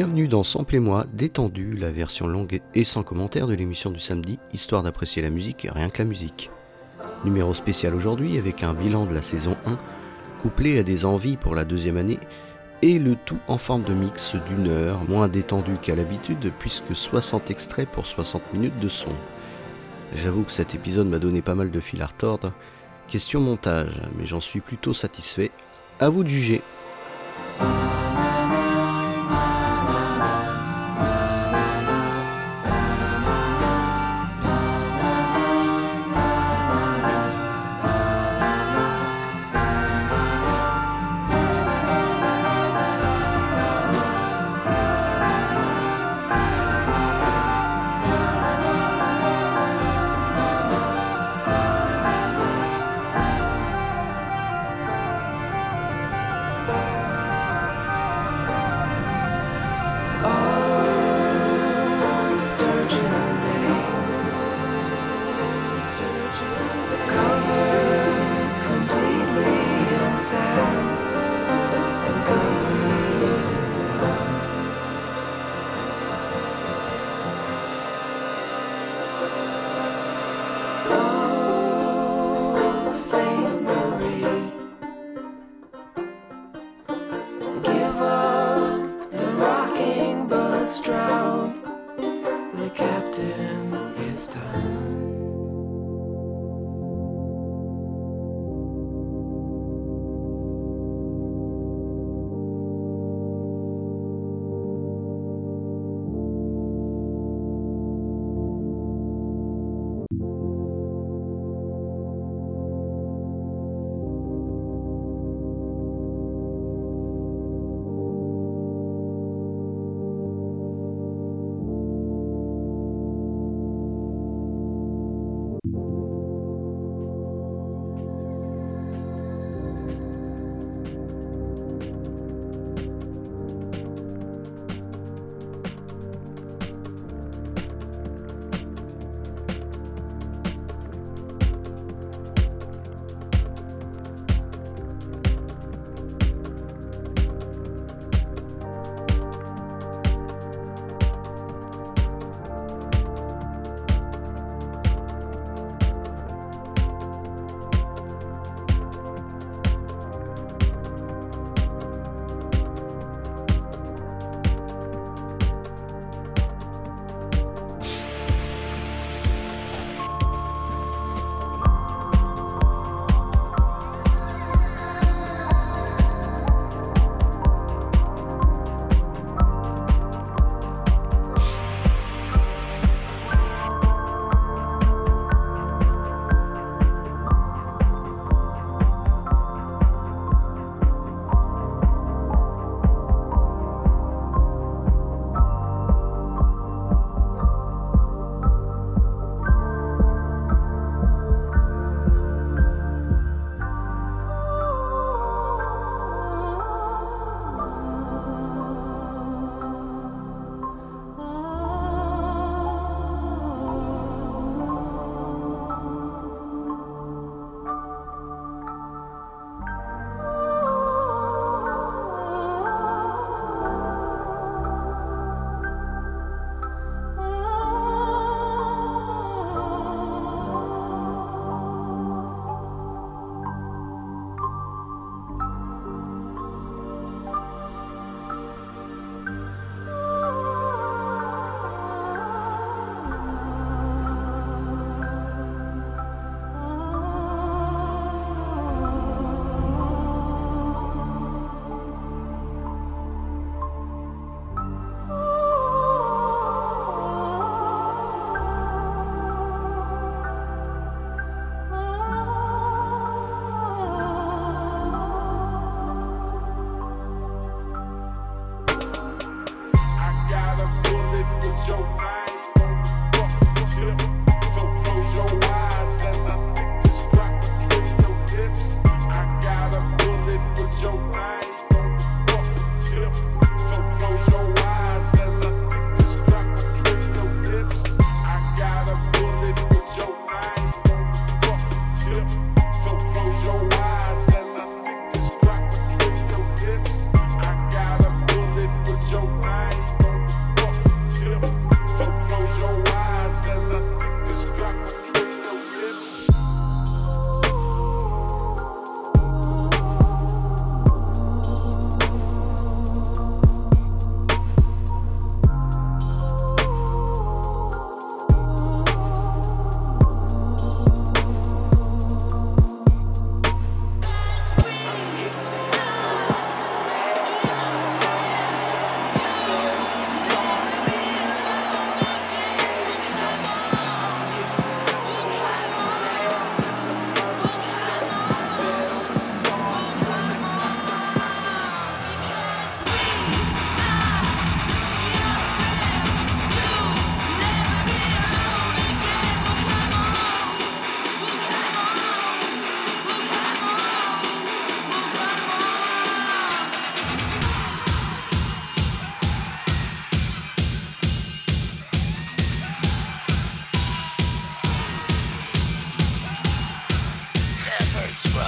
Bienvenue dans Samplez-moi, détendu, la version longue et sans commentaire de l'émission du samedi, histoire d'apprécier la musique et rien que la musique. Numéro spécial aujourd'hui avec un bilan de la saison 1, couplé à des envies pour la deuxième année, et le tout en forme de mix d'une heure, moins détendu qu'à l'habitude, puisque 60 extraits pour 60 minutes de son. J'avoue que cet épisode m'a donné pas mal de fil à retordre. Question montage, mais j'en suis plutôt satisfait. À vous de juger.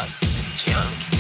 Podcast Junk.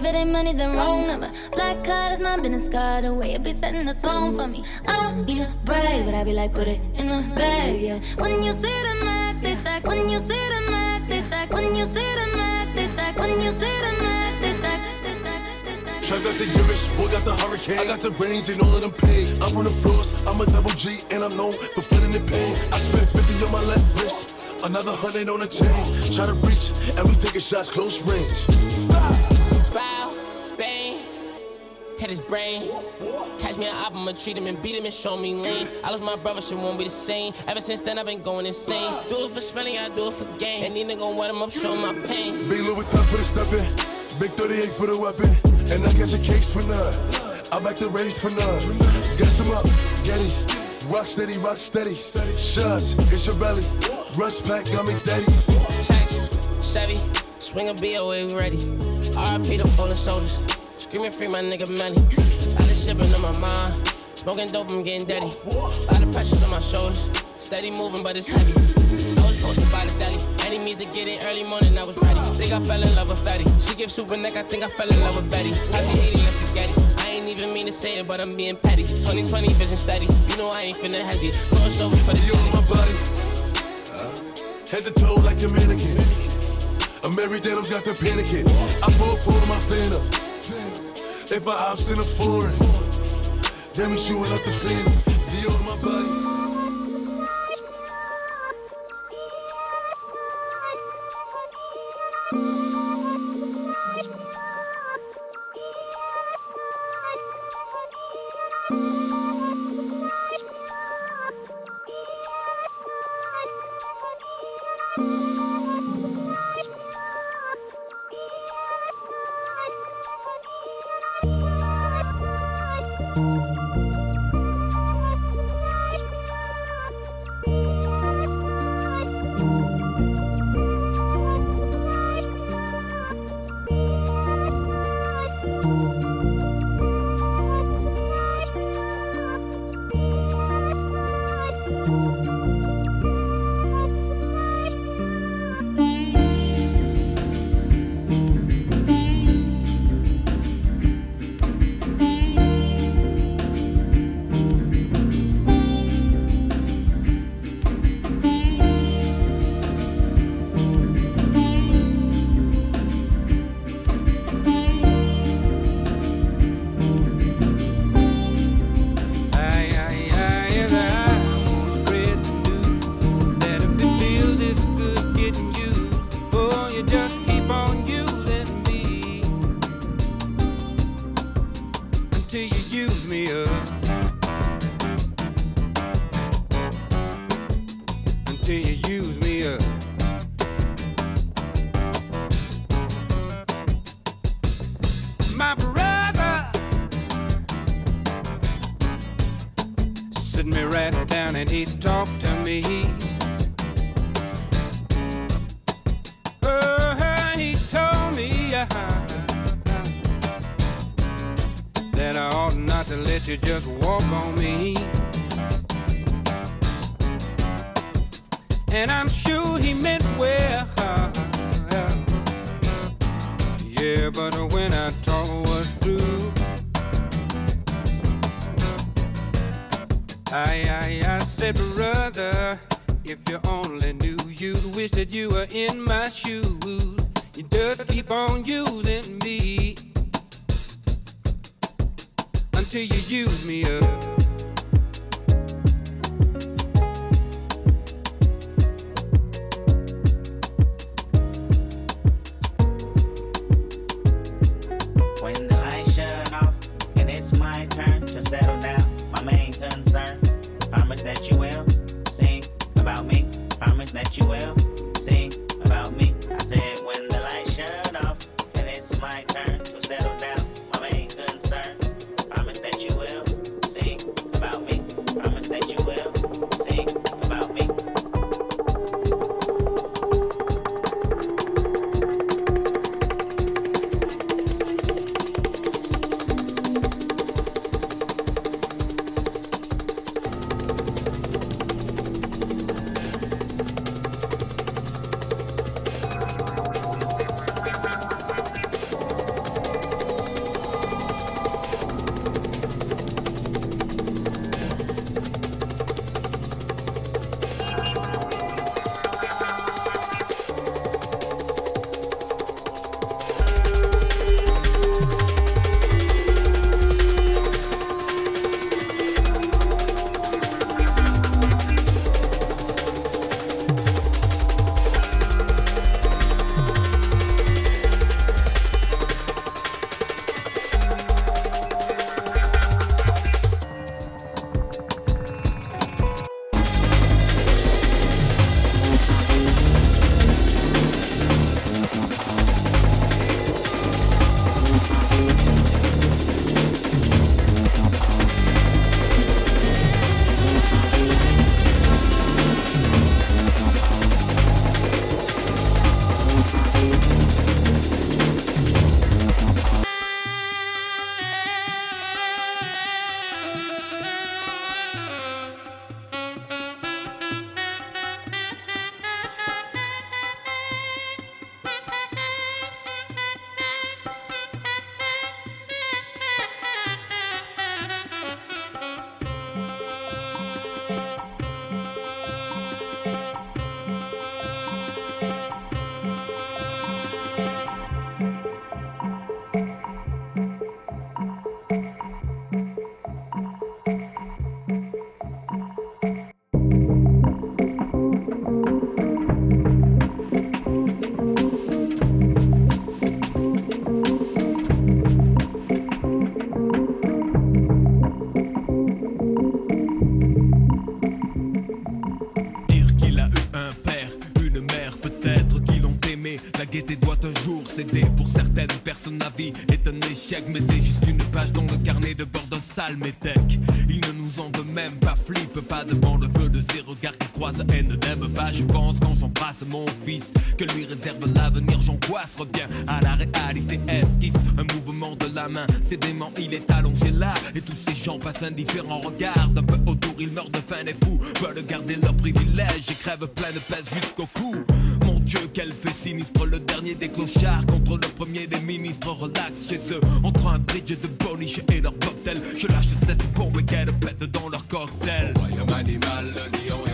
If it ain't money, then wrong number. Black card is my business card. The way it be setting the tone for me. I don't to brag, but I be like, put it in the bag, yeah. When you see the max, they stack. When you see the max, they stack. When you see the max, they stack. When you see the max, they stack. Chuck got the Irish, boy got the hurricane. I got the range and all of them paid. I'm from the floors, I'm a double G and I'm known for putting in pain. I spent 50 on my left wrist, another hundred on the chain. Try to reach, and we taking shots close range. Bang, hit his brain. Catch me an op, I'ma treat him and beat him and show me lean. I lost my brother, shit won't be the same. Ever since then, I've been going insane. Do it for spelling, I do it for gain. And these niggas gon' wet him up, show my pain. Big Louis time for the stepping, big 38 for the weapon, and I catch a case for none. I back the rage for none. Gas him up, Getty, rock steady, rock steady. Shots, it's your belly. Rush pack, got me daddy. Tax, Chevy, swing a BOA, we ready. RIP the fallen soldiers. Screaming free my nigga Melly. Lot of shipping on my mind. Smoking dope, I'm getting dirty. Lot of pressure on my shoulders. Steady moving, but it's heavy. I was posted by the deli. Any means to get it early morning, I was ready. Think I fell in love with Fatty. She gives super neck, I think I fell in love with Betty. Tachi 80, let's spaghetti. I ain't even mean to say it, but I'm being petty. 2020 vision steady. You know I ain't finna hesitate. Close over for the You on my body. Head to toe like a mannequin. I'm every denim's got the panicking. I pull for my phantom. If my ops in a foreign, then we shooting up the phantom. Dior on my body. Aye, he meant well. Yeah, but when I talk was through. I, I, I said, brother, if you only knew, you'd wish that you were in my shoes. You just keep on using me until you use me up. Mon Dieu, quel fait sinistre, le dernier des clochards contre le premier des ministres. Relax chez eux, entre un bridge de boniche et leur cocktail. Je lâche cette bombe et qu'elle pète dans leur cocktail. Animal, le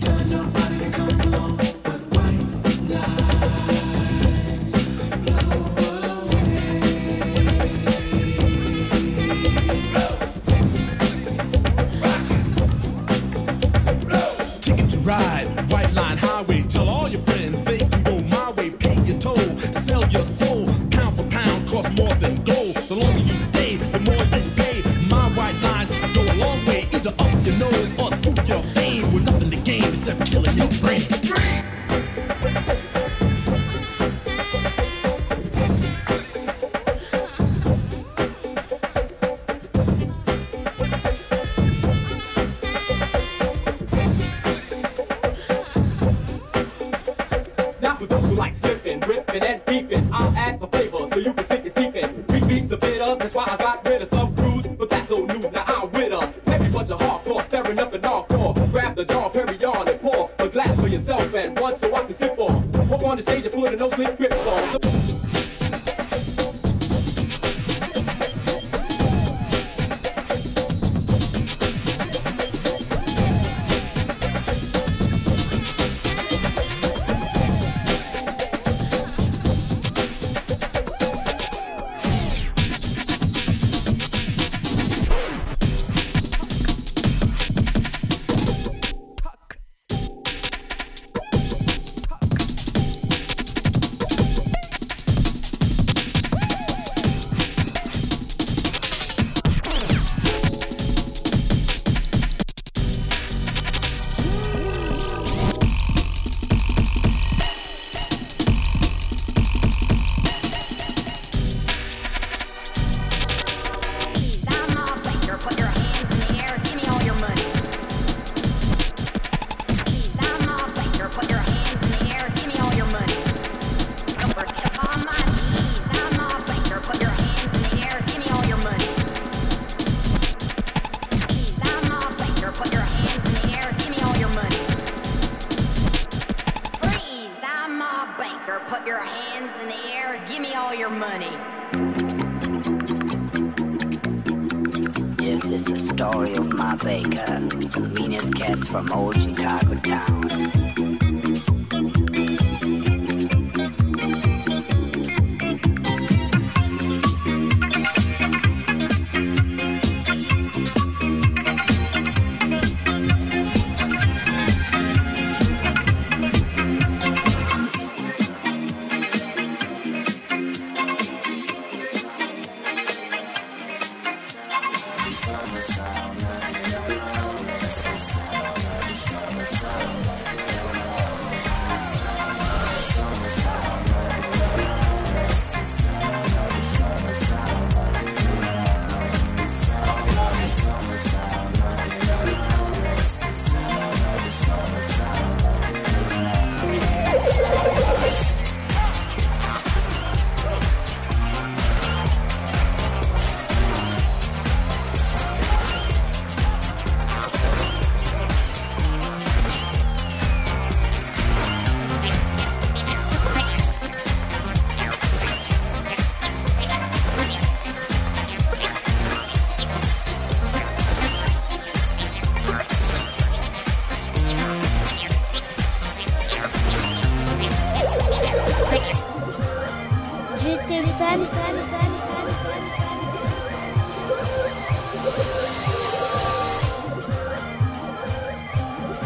Turn nobody to come along.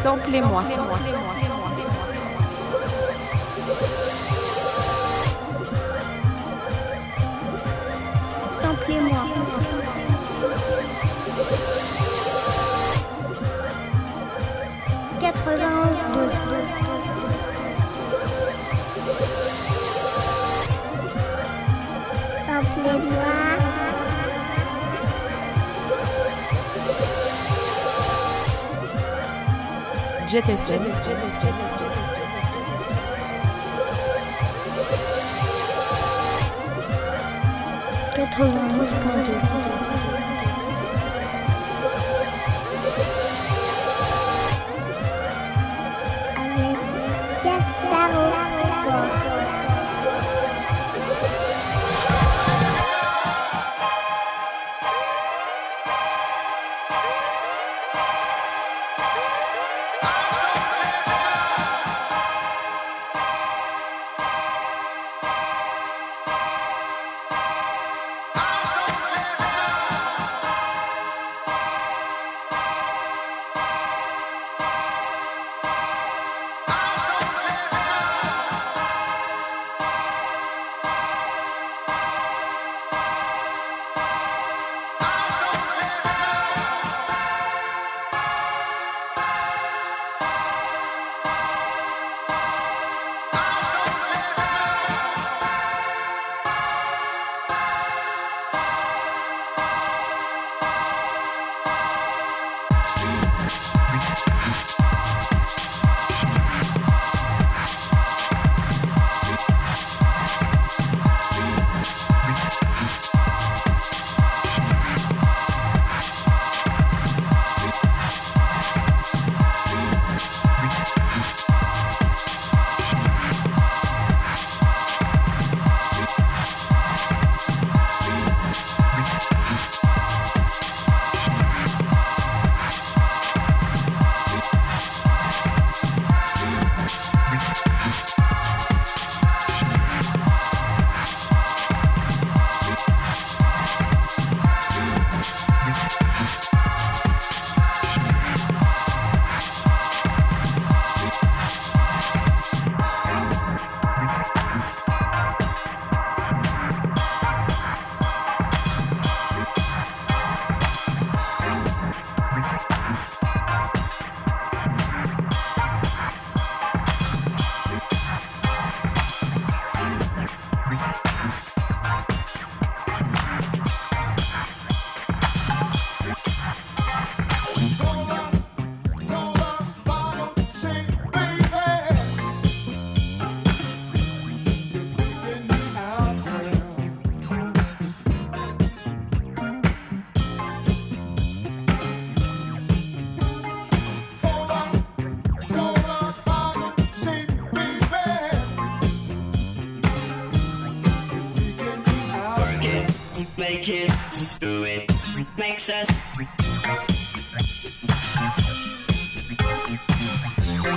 Samplez-moi. Samplez-moi. Jet FM. Jet FM. Jet FM. Jet FM. Jet FM.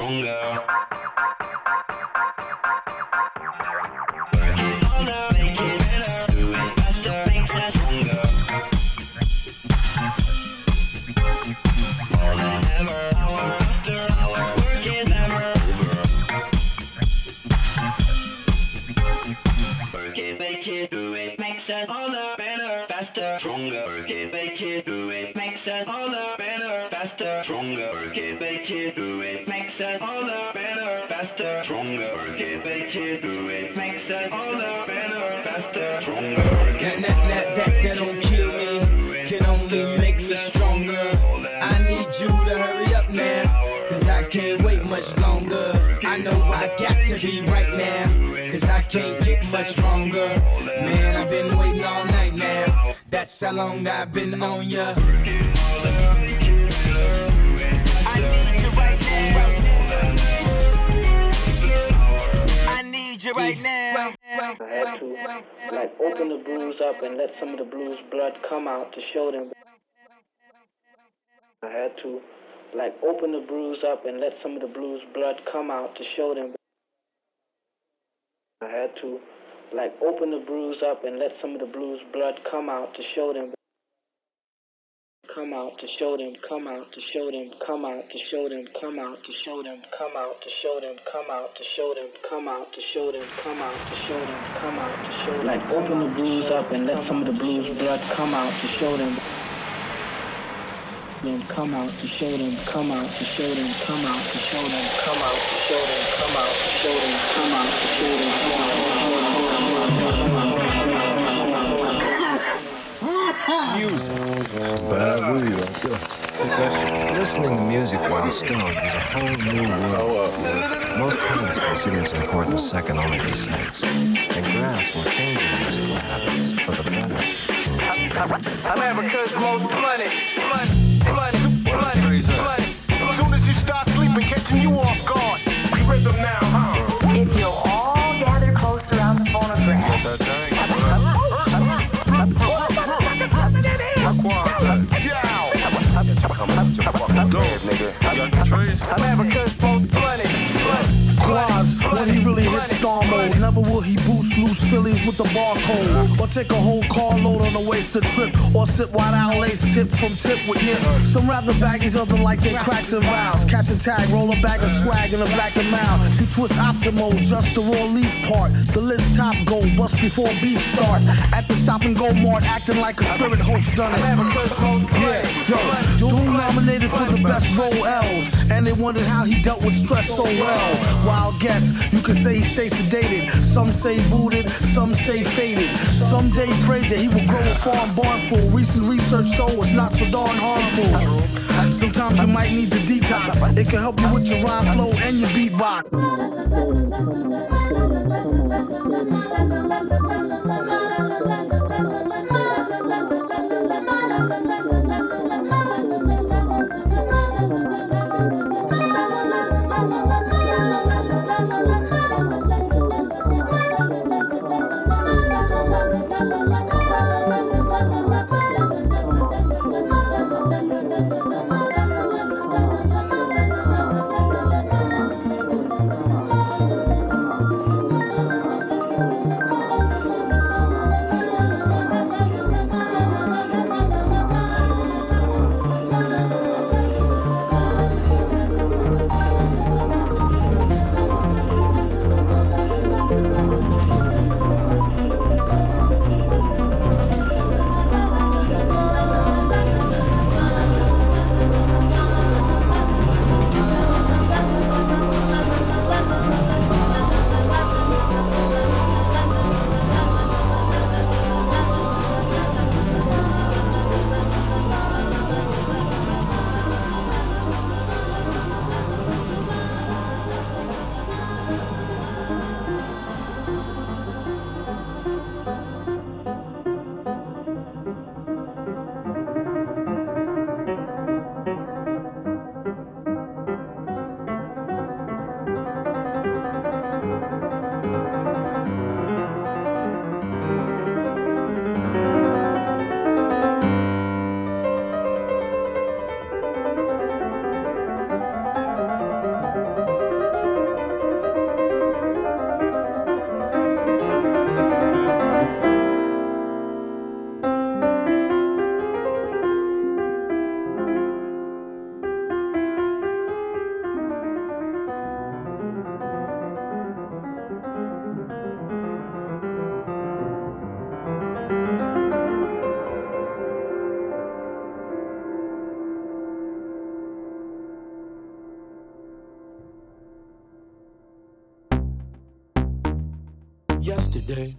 stronger. Us harder, better, faster, stronger. It, make it, do it, makes us harder, better, faster, stronger. That, that, that, that, that don't kill me, can only make me stronger. I need you to hurry up now, cause I can't wait much longer. I know I got to be right now, cause I can't get much stronger. Man, I've been waiting all night now, that's how long I've been on ya. I need you right now. I had to like open the bruise up and let some of the blues blood come out to show them. I had to like open the bruise up and let some of the blues blood come out to show them. I had to like open the bruise up and let some of the blues blood come out to show them. Come out to show them, come out to show them, come out to show them, come out to show them, come out to show them, come out to show them, come out to show them, come out to show them, come out to show them. Like open the bruise up and let some of the blues blood come out to show them. Then come out to show them, come out to show them, come out to show them, come out to show them, come out to show them, come out to show them, come out to show them, come out to show them. Music. Bad weed right. Listening to music while stoned is a whole new world. Most parents consider it important second only to sex. And grasp will change your musical habits for the better. I'm Africa's most blunted, blunt, blunt, blunt, blunt. Soon as you start sleeping, catching you off guard. I'm Africa's most blunted, blunt. Quaz, when he really hits star mode. Never will he boost loose Phillies with the barcode. Or take a whole carload on a wasted trip. Or sit wide out lace tip from tip with you. Some rather baggies, other like they cracks and vows. Catch a tag, roll a bag of swag in the back of mouth. See twist optimal, just the raw leaf part. The list top go, bust before beef start. At the stop and go mart, acting like a spirit host done it. Yo, Doom nominated for the best role L's, and they wondered how he dealt with stress so well. Wild guess, you could say he stays sedated. Some say booted, some say faded. Some day prayed that he would grow a farm barn full. Recent research show it's not so darn harmful. Sometimes you might need to detox. It can help you with your rhyme flow and your beatbox. Yesterday,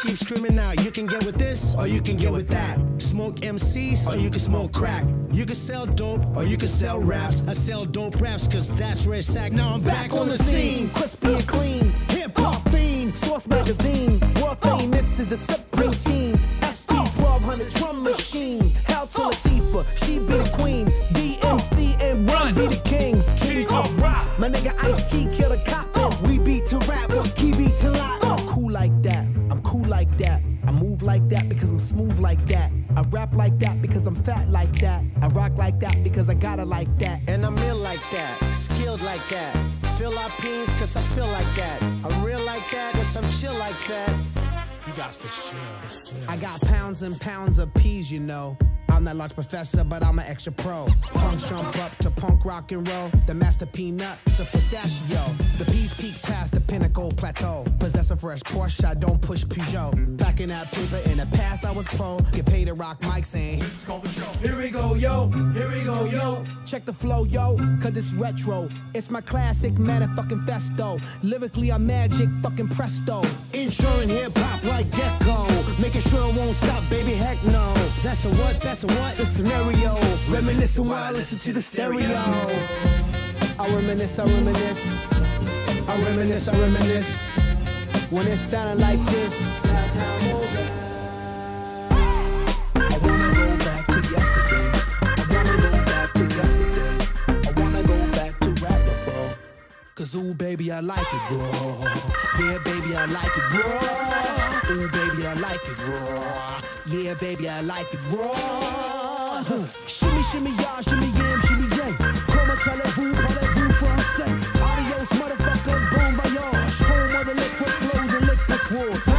sheep screaming out. You can get with this, or you can get with that. Smoke MCs, or you can smoke crack. You can sell dope, or you can sell raps. I sell dope raps, cause that's where it's at. Now I'm back, on the scene. crispy and clean. Hip hop fiend, Source magazine. World famous is the supreme got pounds of peas, you know. I'm that large professor, but I'm an extra pro. Punks jump up to punk rock and roll. The master peanut, a pistachio. The peas peak past the pinnacle plateau. Possess a fresh Porsche, I don't push Peugeot. Back in that paper in the past, I was pro. Get paid to rock mics and this is called the show. Here we go, yo. Here we go, yo. Check the flow, yo, cause it's retro. It's my classic motherfucking festo. Lyrically, I'm magic, fucking presto. Insuring hip hop like Gecko. Making sure it won't stop, baby, heck no. That's the what, that's the what? The scenario. Reminiscing while I listen to the stereo. I reminisce, I reminisce. I reminisce, I reminisce. When it sounded like this. that over. I wanna go back to yesterday. I wanna go back to yesterday. I wanna go back to rappable. Cause ooh, baby, I like it raw. Yeah, baby, I like it raw. Ooh, baby, I like it raw. Yeah, baby, I like it raw. Shimmy, shimmy, y'all, shimmy, yam, shimmy, yang. Comment allez-vous, parlez-vous français? Adios, motherfuckers, bon voyage. Home of the liquid flows and liquid swords.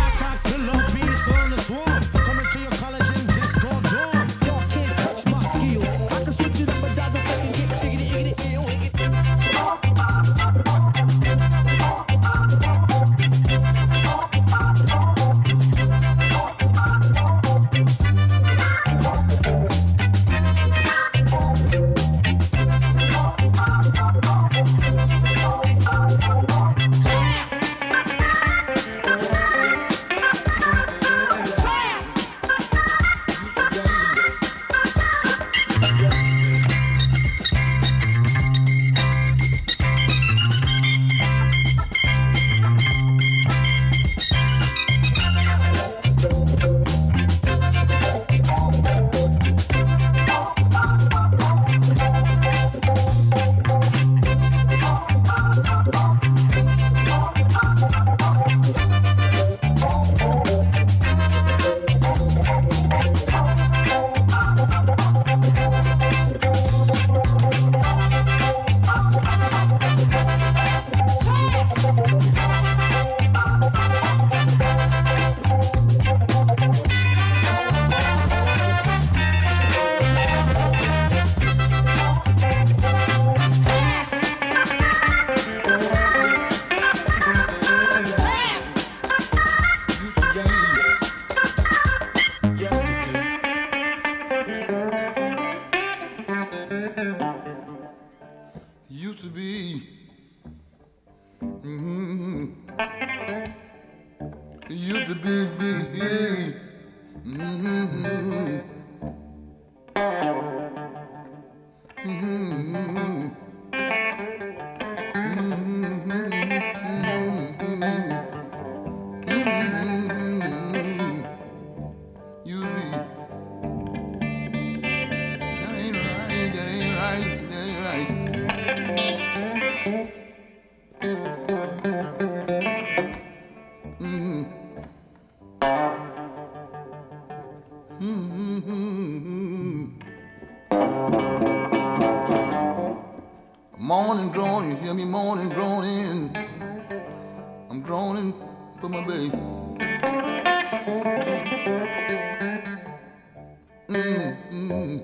mm,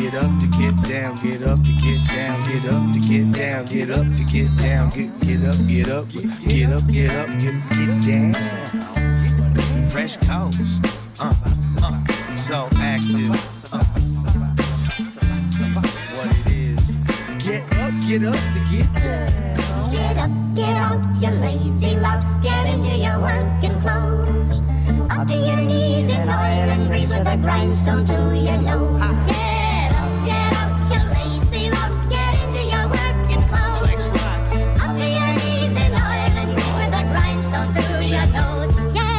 Get up to get nose. Yeah.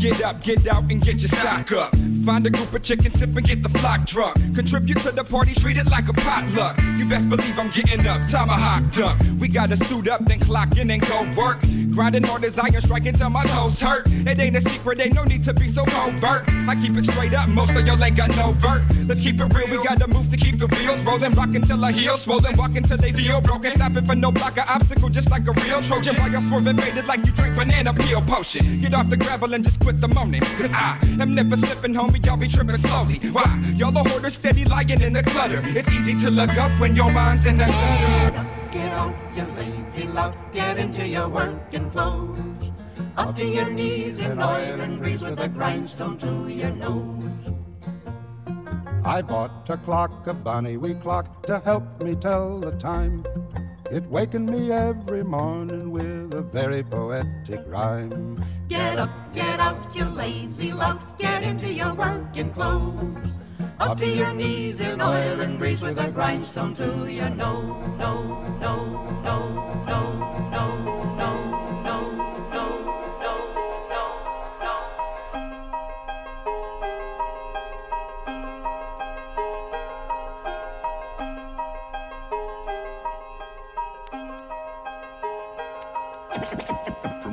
Get up, get out, and get your stock up. Find a group of chickens, sip and get the flock drunk. Contribute to the party, treat it like a potluck. You best believe I'm getting up, tomahawk dunk. We gotta suit up, then clock in and go work. Grinding hard as iron, striking till my toes hurt. It ain't a secret, ain't no need to be so covert. I keep it straight up, most of y'all ain't got no vert. Let's keep it real, we gotta move to keep the wheels rolling. Rockin' till our heels swollen, walking till they feel broken. Stopping for no block or obstacle, just like a real Trojan. While y'all swerving faded like you drink banana peel potion. Get off the gravel and just quit the moaning. Cause I am never slipping, homie, y'all be tripping slowly. Why? Y'all the hoarders steady lying in the clutter. It's easy to look up when your mind's in the gutter. Get out, you lazy lout. Get into your working clothes. Up to your knees in oil and grease with a grindstone to your nose. I bought a clock, a bonny wee clock, to help me tell the time. It wakened me every morning with a very poetic rhyme. Get up, get out, you lazy lout. Get into your working clothes. Up to your knees in oil and grease with a grindstone to your no, no, no, no, no, no,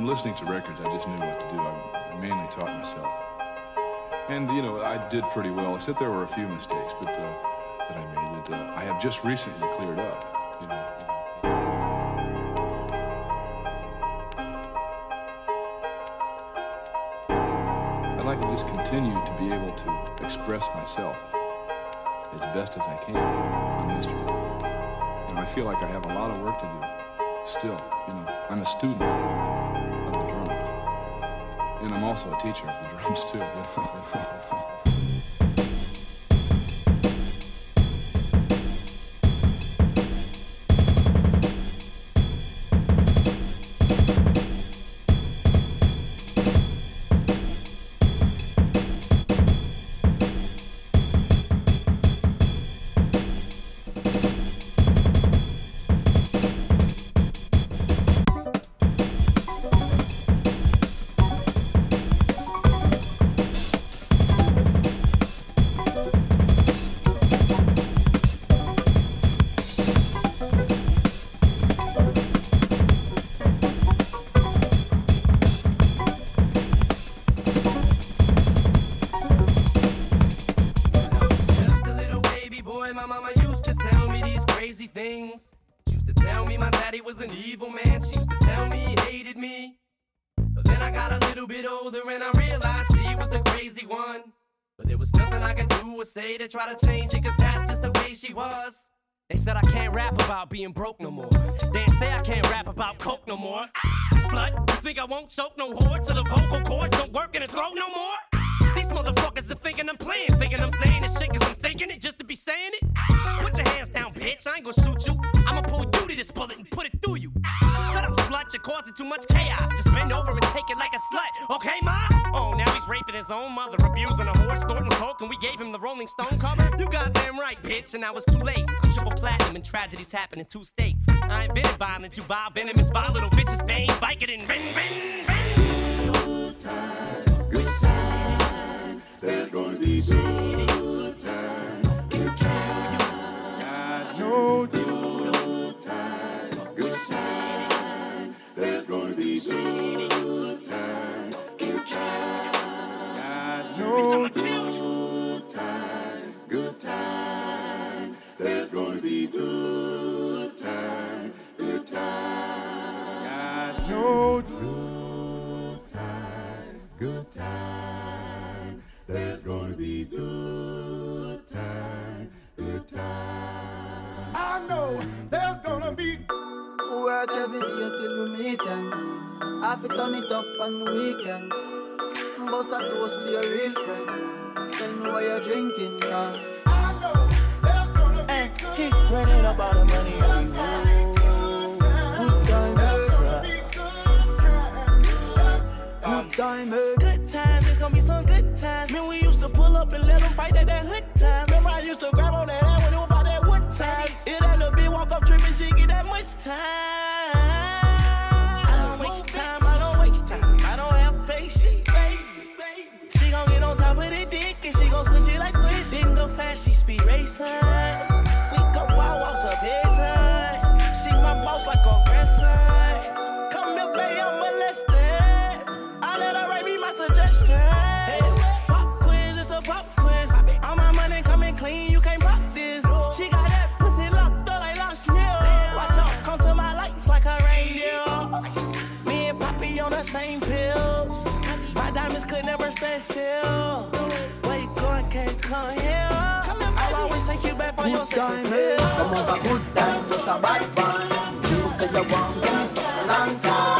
listening to records, I just knew what to do. I mainly taught myself. And, you know, I did pretty well, except there were a few mistakes but, uh, that I made that uh, I have just recently cleared up. You know, I'd like to just continue to be able to express myself as best as I can on the instrument. I feel like I have a lot of work to do still. You know, I'm a student. And I'm also a teacher of the drums too. they try to change it, cause that's just the way she was. They said I can't rap about being broke no more. They say I can't rap about coke no more. Ah, slut, you think I won't choke no whore till the vocal cords don't work in the throat no more? Rolling Stone cover? You goddamn right, bitch. And I was too late. I'm triple platinum and tragedies happen in two states. I invented violence, you vile, venomous, volatile bitches, bang, bike it and ring, ring, ring. Good times, good signs. There's gonna be soon. Come on, Come good time, just a bad one. You say you want, give me something long time.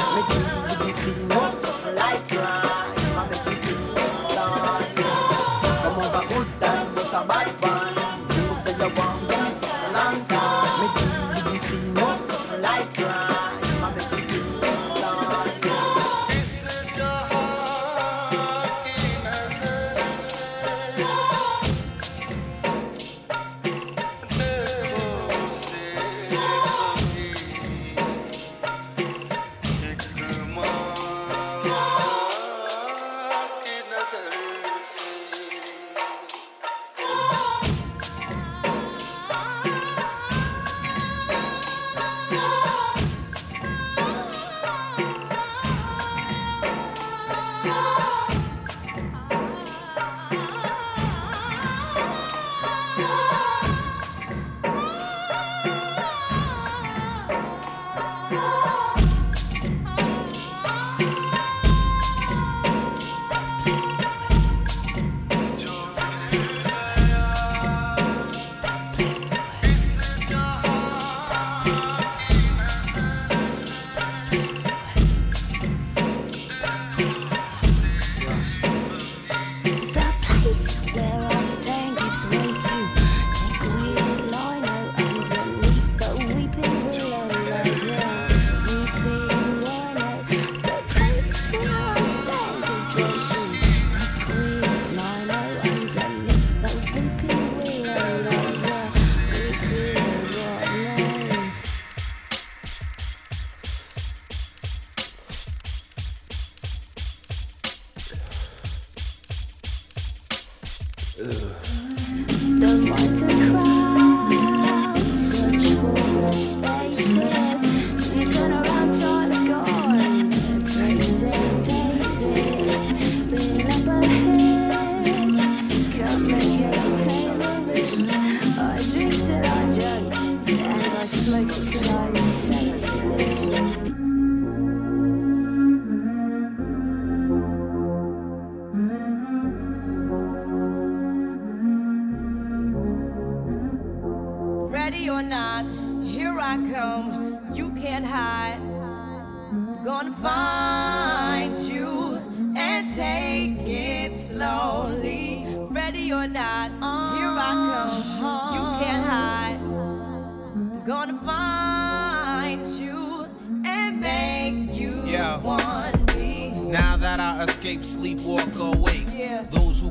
等我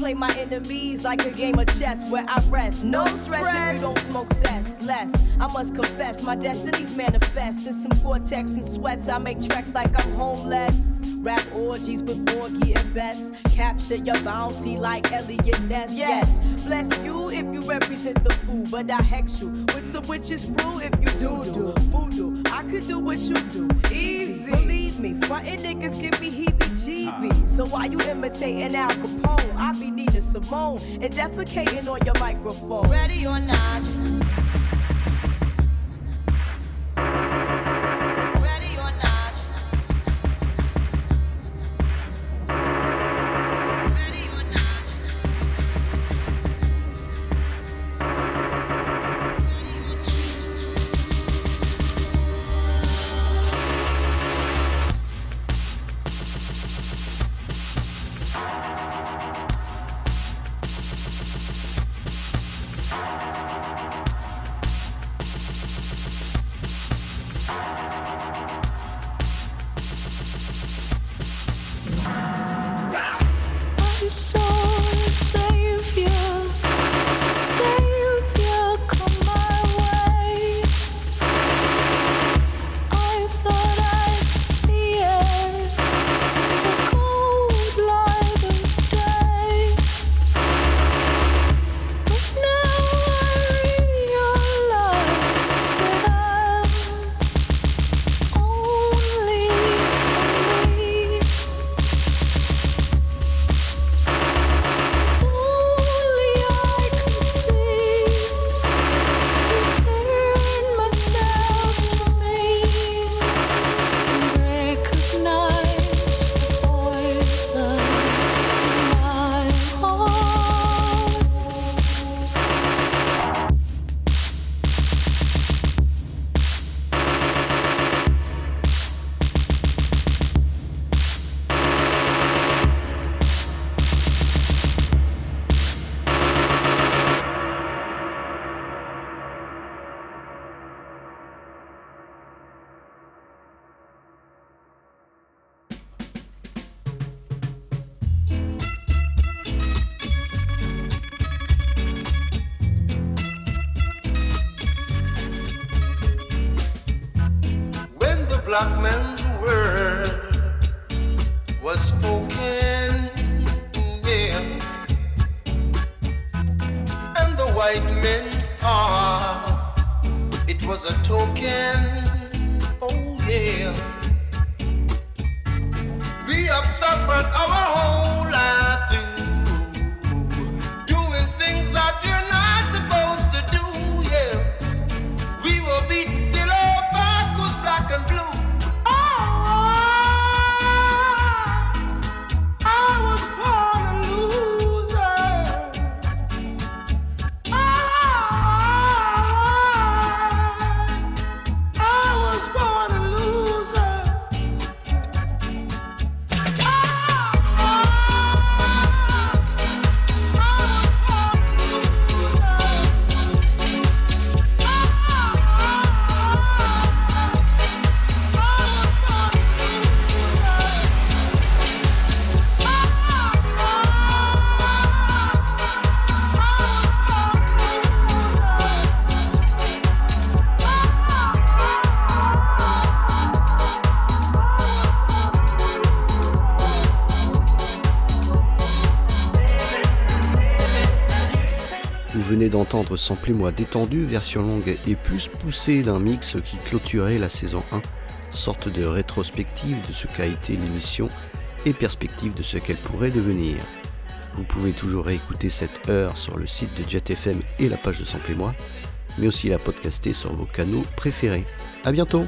play my enemies like a game of chess where I rest. No stress if you don't smoke cess. Less, I must confess, my destinies manifest. In some cortex and sweats, I make tracks like I'm homeless. Rap orgies with Porgy and Bess. Capture your bounty like Eliot Ness. Yes, bless you if you represent the fool, but I hex you with some witches brew if you do do voodoo. I could do what you do, easy. Believe me, frontin' niggas give me heebie-jeebies. So why you imitating Al Capone? I be Simone and defecating on your microphone. Ready or not? Venez d'entendre Samplez-moi détendu, version longue et plus poussée d'un mix qui clôturait la saison 1, sorte de rétrospective de ce qu'a été l'émission et perspective de ce qu'elle pourrait devenir. Vous pouvez toujours réécouter cette heure sur le site de JetFM et la page de Samplez-moi, mais aussi la podcaster sur vos canaux préférés. A bientôt